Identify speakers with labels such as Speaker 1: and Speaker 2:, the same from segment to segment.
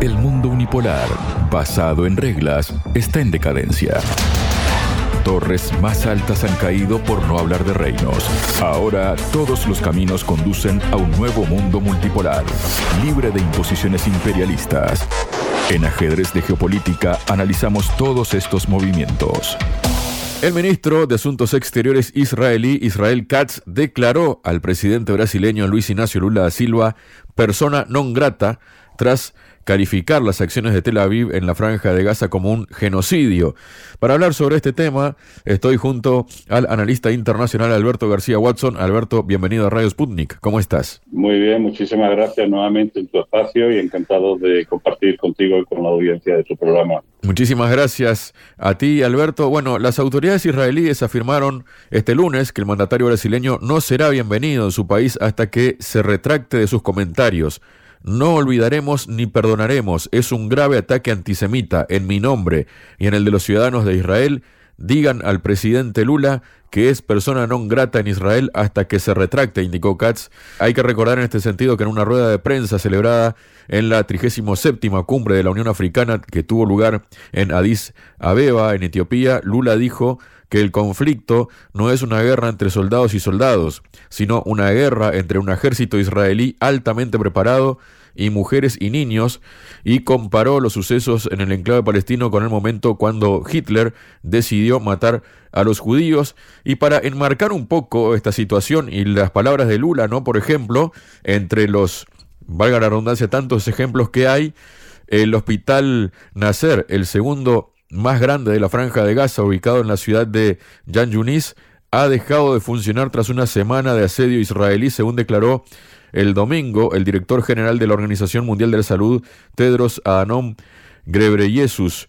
Speaker 1: El mundo unipolar, basado en reglas, está en decadencia. Torres más altas han caído por no hablar de reinos. Ahora todos los caminos conducen a un nuevo mundo multipolar, libre de imposiciones imperialistas. En Ajedrez de Geopolítica analizamos todos estos movimientos. El ministro de Asuntos Exteriores israelí, Israel Katz, declaró al presidente brasileño Luis Ignacio Lula da Silva persona non grata tras calificar las acciones de Tel Aviv en la franja de Gaza como un genocidio. Para hablar sobre este tema, estoy junto al analista internacional Alberto García Watson. Alberto, bienvenido a Radio Sputnik. ¿Cómo estás?
Speaker 2: Muy bien, muchísimas gracias nuevamente en tu espacio y encantado de compartir contigo y con la audiencia de tu programa.
Speaker 1: Muchísimas gracias a ti, Alberto. Bueno, las autoridades israelíes afirmaron este lunes que el mandatario brasileño no será bienvenido en su país hasta que se retracte de sus comentarios. No olvidaremos ni perdonaremos. Es un grave ataque antisemita en mi nombre y en el de los ciudadanos de Israel. Digan al presidente Lula que es persona non grata en Israel hasta que se retracte, indicó Katz. Hay que recordar en este sentido que en una rueda de prensa celebrada en la 37 cumbre de la Unión Africana que tuvo lugar en Addis Abeba, en Etiopía, Lula dijo que el conflicto no es una guerra entre soldados y soldados, sino una guerra entre un ejército israelí altamente preparado y mujeres y niños, y comparó los sucesos en el enclave palestino con el momento cuando Hitler decidió matar a los judíos. Y para enmarcar un poco esta situación y las palabras de Lula, ¿no? Por ejemplo, entre los, valga la redundancia, tantos ejemplos que hay, el hospital Nasser, el segundo más grande de la franja de Gaza, ubicado en la ciudad de Yan Yunis, ha dejado de funcionar tras una semana de asedio israelí, según declaró el domingo el director general de la Organización Mundial de la Salud, Tedros Adhanom Ghebreyesus.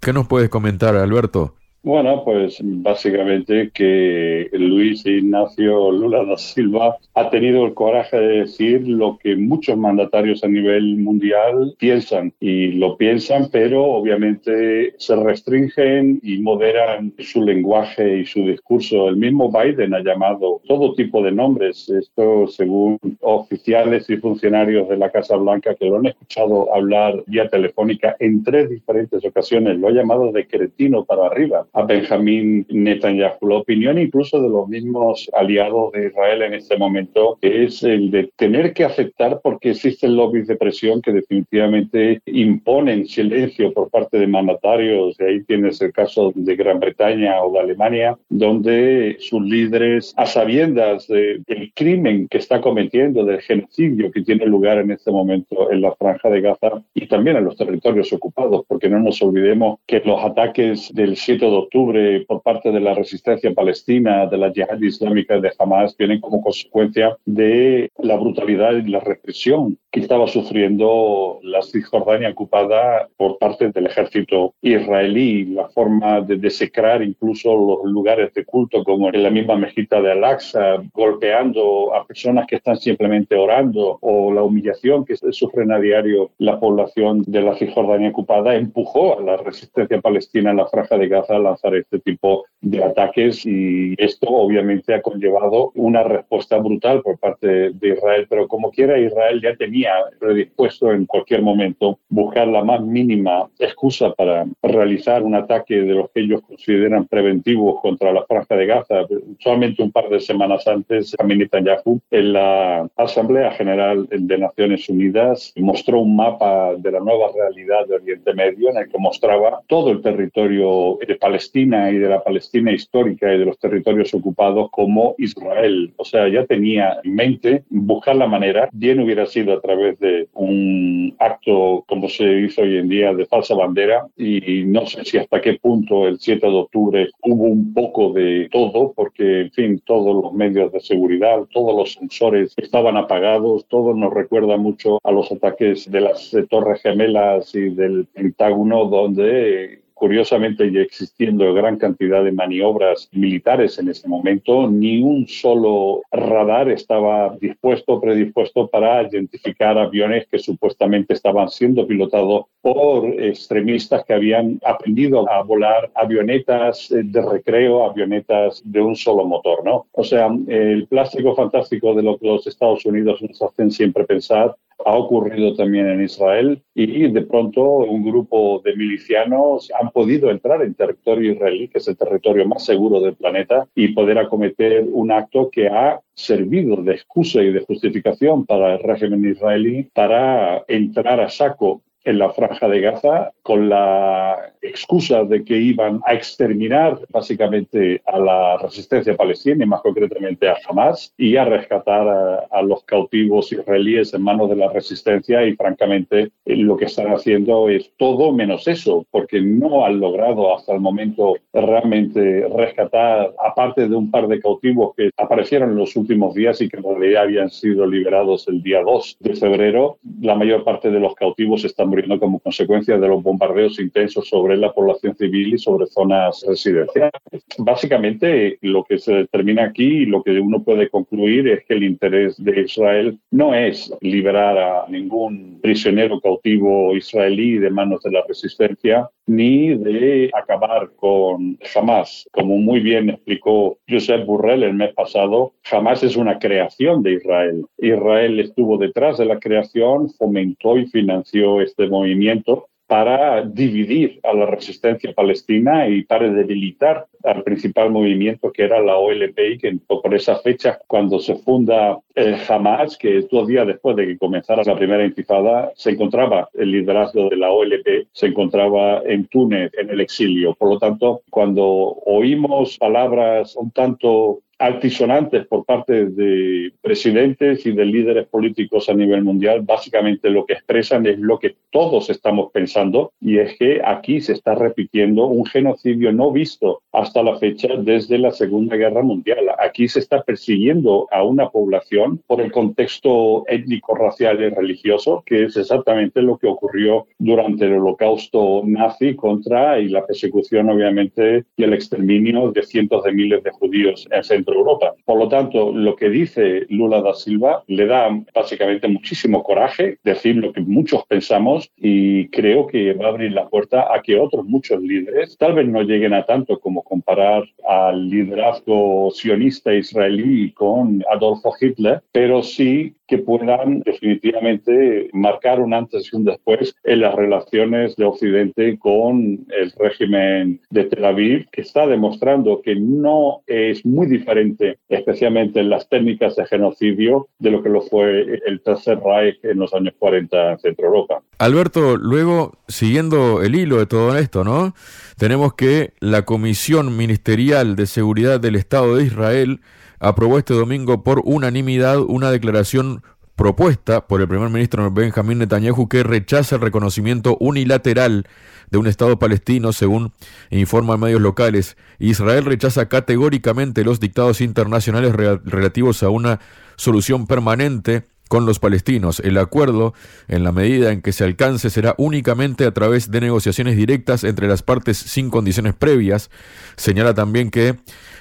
Speaker 1: ¿Qué nos puedes comentar, Alberto?
Speaker 2: Bueno, pues básicamente que Luis Ignacio Lula da Silva ha tenido el coraje de decir lo que muchos mandatarios a nivel mundial piensan y lo piensan, pero obviamente se restringen y moderan su lenguaje y su discurso. El mismo Biden ha llamado todo tipo de nombres, esto según oficiales y funcionarios de la Casa Blanca que lo han escuchado hablar vía telefónica en tres diferentes ocasiones, lo ha llamado de cretino para arriba a Benjamín Netanyahu. La opinión incluso de los mismos aliados de Israel en este momento es el de tener que aceptar porque existen lobbies de presión que definitivamente imponen silencio por parte de mandatarios. Y ahí tienes el caso de Gran Bretaña o de Alemania, donde sus líderes, a sabiendas del crimen que está cometiendo, del genocidio que tiene lugar en este momento en la franja de Gaza y también en los territorios ocupados, porque no nos olvidemos que los ataques del 7 de octubre por parte de la resistencia palestina, de la yihad islámica de Hamas, vienen como consecuencia de la brutalidad y la represión que estaba sufriendo la Cisjordania ocupada por parte del ejército israelí, la forma de desecrar incluso los lugares de culto, como en la misma mezquita de Al-Aqsa, golpeando a personas que están simplemente orando, o la humillación que sufren a diario la población de la Cisjordania ocupada, empujó a la resistencia palestina en la franja de Gaza a lanzar este tipo de ataques y esto obviamente ha conllevado una respuesta brutal por parte de Israel, pero como quiera Israel ya tenía predispuesto en cualquier momento buscar la más mínima excusa para realizar un ataque de los que ellos consideran preventivos contra la franja de Gaza. Solamente un par de semanas antes, Benjamin Netanyahu en la Asamblea General de Naciones Unidas mostró un mapa de la nueva realidad de Oriente Medio en el que mostraba todo el territorio de Palestina y de la Palestina histórica y de los territorios ocupados como Israel. O sea, ya tenía en mente buscar la manera, bien hubiera sido a través de un acto como se hizo hoy en día de falsa bandera. Y no sé si hasta qué punto el 7 de octubre hubo un poco de todo, porque en fin, todos los medios de seguridad, todos los sensores estaban apagados, todo nos recuerda mucho a los ataques de las Torres Gemelas y del Pentágono, donde curiosamente ya existiendo gran cantidad de maniobras militares en ese momento, ni un solo radar estaba dispuesto o predispuesto para identificar aviones que supuestamente estaban siendo pilotados por extremistas que habían aprendido a volar avionetas de recreo, avionetas de un solo motor, ¿no? O sea, el plástico fantástico de lo que los Estados Unidos nos hacen siempre pensar ha ocurrido también en Israel y de pronto un grupo de milicianos han podido entrar en territorio israelí, que es el territorio más seguro del planeta, y poder acometer un acto que ha servido de excusa y de justificación para el régimen israelí para entrar a saco en la franja de Gaza con la excusa de que iban a exterminar básicamente a la resistencia palestina y más concretamente a Hamas y a rescatar a, los cautivos israelíes en manos de la resistencia y francamente lo que están haciendo es todo menos eso porque no han logrado hasta el momento realmente rescatar aparte de un par de cautivos que aparecieron en los últimos días y que en realidad habían sido liberados el día 2 de febrero la mayor parte de los cautivos están muriendo como consecuencia de los bombardeos intensos sobre la población civil y sobre zonas residenciales. Básicamente, lo que se determina aquí y lo que uno puede concluir es que el interés de Israel no es liberar a ningún prisionero cautivo israelí de manos de la resistencia, ni de acabar con Hamas. Como muy bien explicó Josep Burrell el mes pasado, Hamas es una creación de Israel. Israel estuvo detrás de la creación, fomentó y financió este movimiento para dividir a la resistencia palestina y para debilitar al principal movimiento que era la OLP y que por esa fecha cuando se funda el Hamas, que dos días después de que comenzara la primera intifada, se encontraba el liderazgo de la OLP, se encontraba en Túnez en el exilio. Por lo tanto, cuando oímos palabras un tanto altisonantes por parte de presidentes y de líderes políticos a nivel mundial, básicamente lo que expresan es lo que todos estamos pensando y es que aquí se está repitiendo un genocidio no visto hasta la fecha desde la Segunda Guerra Mundial. Aquí se está persiguiendo a una población por el contexto étnico, racial y religioso, que es exactamente lo que ocurrió durante el holocausto nazi contra y la persecución, obviamente, y el exterminio de cientos de miles de judíos en Centro Europa. Por lo tanto, lo que dice Lula da Silva le da básicamente muchísimo coraje decir lo que muchos pensamos y creo que va a abrir la puerta a que otros muchos líderes tal vez no lleguen a tanto como comparar al liderazgo sionista israelí con Adolfo Hitler, pero sí que puedan definitivamente marcar un antes y un después en las relaciones de Occidente con el régimen de Tel Aviv, que está demostrando que no es muy diferente, especialmente en las técnicas de genocidio, de lo que lo fue el Tercer Reich en los años 40 en Centro Europa.
Speaker 1: Alberto, luego, siguiendo el hilo de todo esto, ¿no? Tenemos que la Comisión Ministerial de Seguridad del Estado de Israel aprobó este domingo por unanimidad una declaración propuesta por el primer ministro Benjamín Netanyahu que rechaza el reconocimiento unilateral de un Estado palestino, según informan medios locales. Israel rechaza categóricamente los dictados internacionales relativos a una solución permanente con los palestinos. El acuerdo, en la medida en que se alcance, será únicamente a través de negociaciones directas entre las partes sin condiciones previas. Señala también que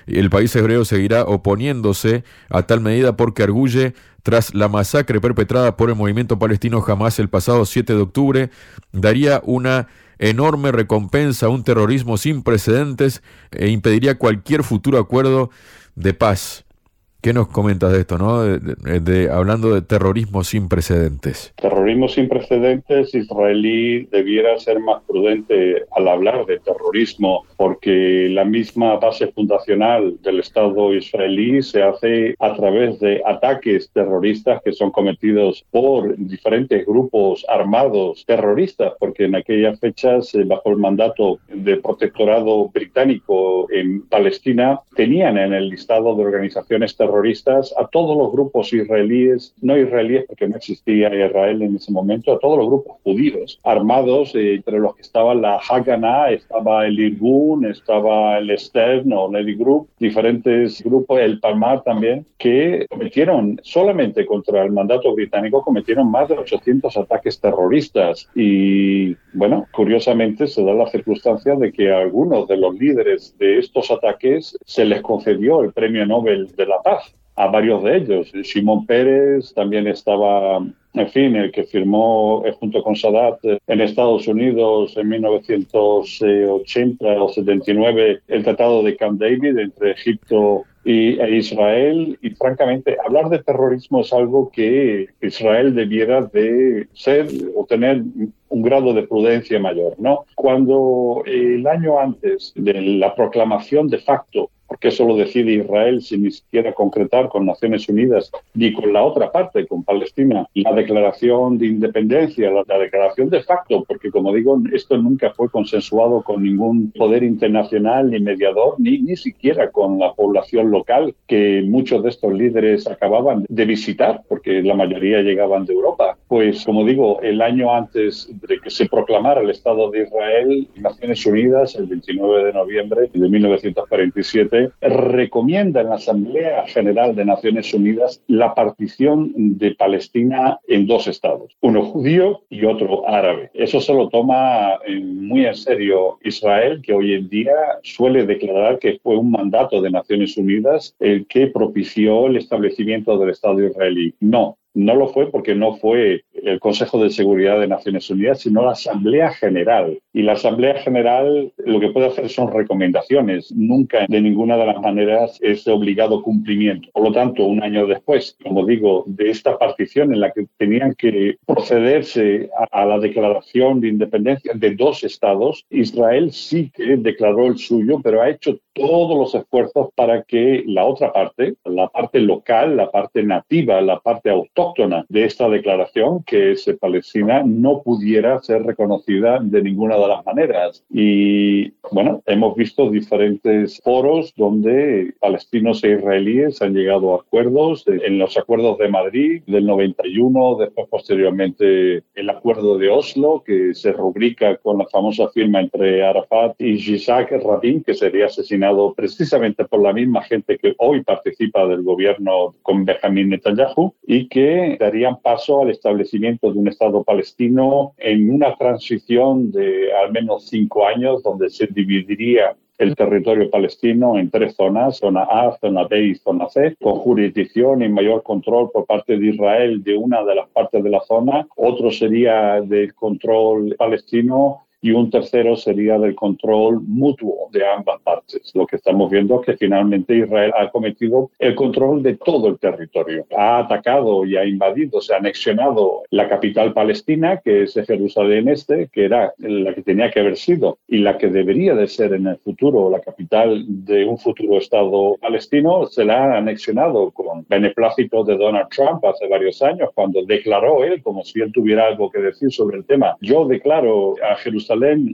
Speaker 1: el país hebreo seguirá oponiéndose a tal medida porque arguye tras la masacre perpetrada por el movimiento palestino Hamas el pasado 7 de octubre, daría una enorme recompensa a un terrorismo sin precedentes e impediría cualquier futuro acuerdo de paz. ¿Qué nos comentas de esto, no? De, hablando de terrorismo sin precedentes.
Speaker 2: Terrorismo sin precedentes, israelí debiera ser más prudente al hablar de terrorismo, porque la misma base fundacional del Estado israelí se hace a través de ataques terroristas que son cometidos por diferentes grupos armados terroristas, porque en aquellas fechas, eh, bajo el mandato del protectorado británico en Palestina, tenían en el listado de organizaciones terroristas terroristas a todos los grupos israelíes, no israelíes porque no existía Israel en ese momento, a todos los grupos judíos armados, eh, entre los que estaba la Haganah, estaba el Irgun, estaba el Stern o Lady Group, diferentes grupos, el Palmar también, que cometieron solamente contra el mandato británico, cometieron más de 800 ataques terroristas. Y bueno, curiosamente se da la circunstancia de que a algunos de los líderes de estos ataques se les concedió el Premio Nobel de la Paz a varios de ellos. Simón Pérez también estaba, en fin, el que firmó eh, junto con Sadat eh, en Estados Unidos en 1980 o 79 el Tratado de Camp David entre Egipto y e Israel. Y francamente, hablar de terrorismo es algo que Israel debiera de ser o tener un grado de prudencia mayor, ¿no? Cuando el año antes de la proclamación de facto porque eso lo decide Israel sin ni siquiera concretar con Naciones Unidas ni con la otra parte, con Palestina, la declaración de independencia, la, declaración de facto, porque como digo, esto nunca fue consensuado con ningún poder internacional ni mediador, ni, ni siquiera con la población local, que muchos de estos líderes acababan de visitar, porque la mayoría llegaban de Europa. Pues como digo, el año antes de que se proclamara el Estado de Israel, Naciones Unidas, el 29 de noviembre de 1947, recomienda en la Asamblea General de Naciones Unidas la partición de Palestina en dos estados, uno judío y otro árabe. Eso se lo toma eh, muy en serio Israel, que hoy en día suele declarar que fue un mandato de Naciones Unidas el que propició el establecimiento del Estado israelí. No, no lo fue porque no fue el Consejo de Seguridad de Naciones Unidas, sino la Asamblea General. Y la Asamblea General lo que puede hacer son recomendaciones, nunca de ninguna de las maneras es de obligado cumplimiento. Por lo tanto, un año después, como digo, de esta partición en la que tenían que procederse a, la declaración de independencia de dos estados, Israel sí que declaró el suyo, pero ha hecho todos los esfuerzos para que la otra parte, la parte local, la parte nativa, la parte autóctona de esta declaración, que es Palestina, no pudiera ser reconocida de ninguna de las maneras. Y bueno, hemos visto diferentes foros donde palestinos e israelíes han llegado a acuerdos, en los acuerdos de Madrid del 91, después posteriormente el acuerdo de Oslo, que se rubrica con la famosa firma entre Arafat y Yitzhak Rabin, que sería asesinado precisamente por la misma gente que hoy participa del gobierno con Benjamin Netanyahu y que darían paso al establecimiento de un Estado palestino en una transición de al menos cinco años donde se dividiría el territorio palestino en tres zonas, zona A, zona B y zona C, con jurisdicción y mayor control por parte de Israel de una de las partes de la zona. Otro sería del control palestino y un tercero sería del control mutuo de ambas partes. Lo que estamos viendo es que finalmente Israel ha cometido el control de todo el territorio. Ha atacado y ha invadido, se ha anexionado la capital palestina, que es Jerusalén Este, que era la que tenía que haber sido y la que debería de ser en el futuro la capital de un futuro Estado palestino, se la ha anexionado con beneplácito de Donald Trump hace varios años, cuando declaró él, como si él tuviera algo que decir sobre el tema, yo declaro a Jerusalén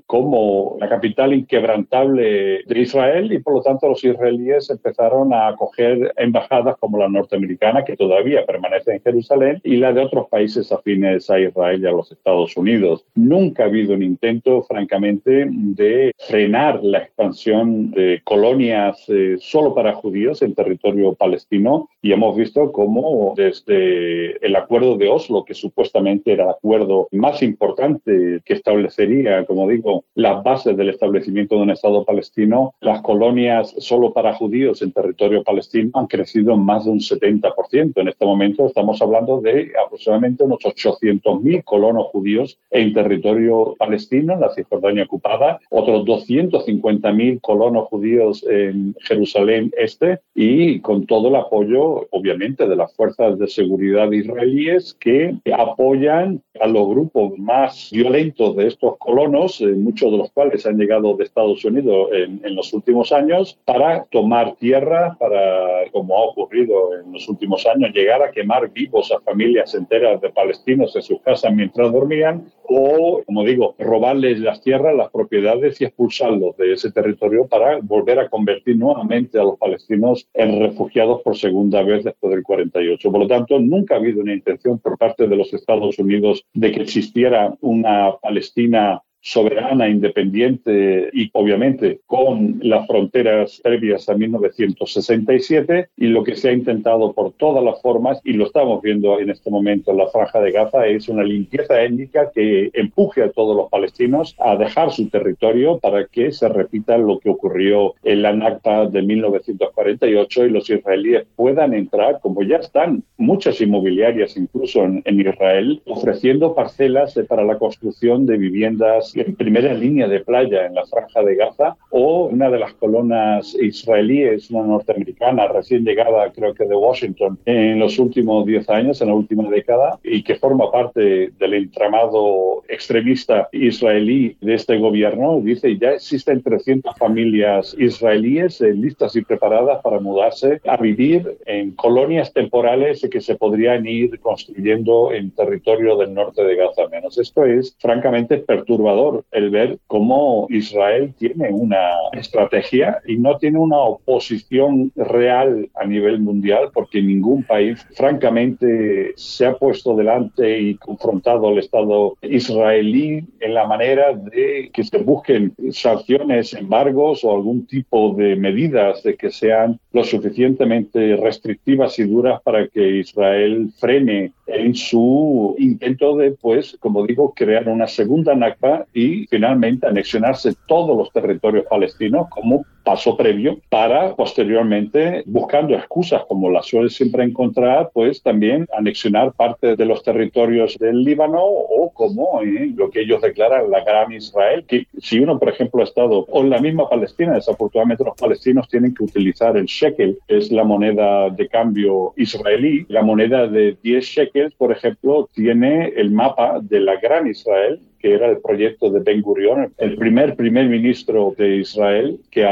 Speaker 2: como la capital inquebrantable de Israel y por lo tanto los israelíes empezaron a acoger embajadas como la norteamericana que todavía permanece en Jerusalén y la de otros países afines a Israel y a los Estados Unidos. Nunca ha habido un intento, francamente, de frenar la expansión de colonias eh, solo para judíos en territorio palestino y hemos visto cómo desde el acuerdo de Oslo, que supuestamente era el acuerdo más importante que establecería como digo, las bases del establecimiento de un Estado palestino, las colonias solo para judíos en territorio palestino han crecido más de un 70%. En este momento estamos hablando de aproximadamente unos 800.000 colonos judíos en territorio palestino, en la Cisjordania ocupada, otros 250.000 colonos judíos en Jerusalén Este y con todo el apoyo, obviamente, de las fuerzas de seguridad israelíes que apoyan a los grupos más violentos de estos colonos eh, muchos de los cuales han llegado de Estados Unidos en, los últimos años, para tomar tierra, para, como ha ocurrido en los últimos años, llegar a quemar vivos a familias enteras de palestinos en sus casas mientras dormían, o, como digo, robarles las tierras, las propiedades y expulsarlos de ese territorio para volver a convertir nuevamente a los palestinos en refugiados por segunda vez después del 48. Por lo tanto, nunca ha habido una intención por parte de los Estados Unidos de que existiera una Palestina soberana, independiente y obviamente con las fronteras previas a 1967 y lo que se ha intentado por todas las formas y lo estamos viendo en este momento en la franja de Gaza es una limpieza étnica que empuje a todos los palestinos a dejar su territorio para que se repita lo que ocurrió en la Nakba de 1948 y los israelíes puedan entrar como ya están muchas inmobiliarias incluso en, en Israel ofreciendo parcelas para la construcción de viviendas las primeras líneas de playa en la franja de Gaza o una de las colonas israelíes, una norteamericana recién llegada creo que de Washington en los últimos 10 años, en la última década, y que forma parte del entramado extremista israelí de este gobierno, dice ya existen 300 familias israelíes eh, listas y preparadas para mudarse a vivir en colonias temporales que se podrían ir construyendo en territorio del norte de Gaza menos. Esto es francamente perturbador el ver cómo Israel tiene una estrategia y no tiene una oposición real a nivel mundial porque ningún país francamente se ha puesto delante y confrontado al Estado israelí en la manera de que se busquen sanciones, embargos o algún tipo de medidas de que sean lo suficientemente restrictivas y duras para que Israel frene en su intento de, pues, como digo, crear una segunda Nakba y finalmente anexionarse todos los territorios palestinos como paso previo para posteriormente, buscando excusas como las suele siempre encontrar, pues también anexionar parte de los territorios del Líbano o como eh, lo que ellos declaran la Gran Israel, que si uno, por ejemplo, ha estado en la misma Palestina, desafortunadamente los palestinos tienen que utilizar el shekel, es la moneda de cambio israelí, la moneda de 10 shekels, por ejemplo, tiene el mapa de la Gran Israel que era el proyecto de Ben Gurion, el primer primer ministro de Israel, que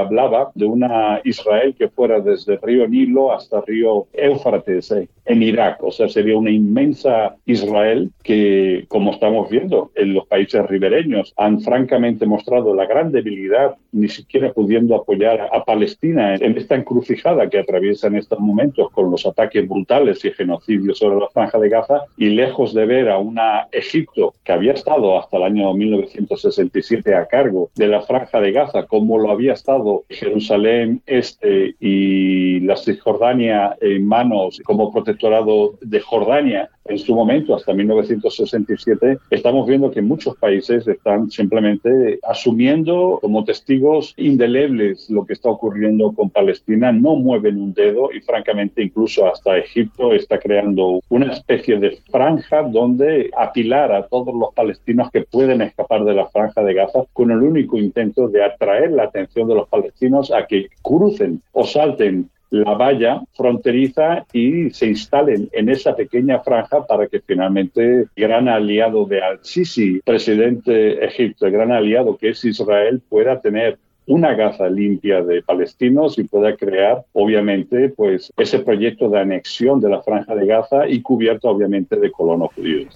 Speaker 2: de una Israel que fuera desde el río Nilo hasta el río Éufrates eh, en Irak. O sea, sería una inmensa Israel que, como estamos viendo en los países ribereños, han francamente mostrado la gran debilidad, ni siquiera pudiendo apoyar a Palestina en esta encrucijada que atraviesa en estos momentos con los ataques brutales y genocidios sobre la franja de Gaza, y lejos de ver a una Egipto que había estado hasta el año 1967 a cargo de la Franja de Gaza, como lo había estado Jerusalén Este y la Cisjordania en manos como de Jordania en su momento, hasta 1967, estamos viendo que muchos países están simplemente asumiendo como testigos indelebles lo que está ocurriendo con Palestina, no mueven un dedo y francamente incluso hasta Egipto está creando una especie de franja donde apilar a todos los palestinos que pueden escapar de la franja de Gaza con el único intento de atraer la atención de los palestinos a que crucen o salten la valla fronteriza y se instalen en esa pequeña franja para que finalmente el gran aliado de Al-Sisi, presidente Egipto, el gran aliado que es Israel, pueda tener una Gaza limpia de palestinos y pueda crear, obviamente, pues ese proyecto de anexión de la franja de Gaza y cubierto, obviamente, de colonos judíos.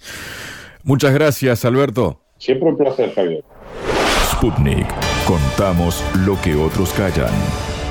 Speaker 1: Muchas gracias, Alberto.
Speaker 2: Siempre un placer, Javier.
Speaker 3: Sputnik. Contamos lo que otros callan.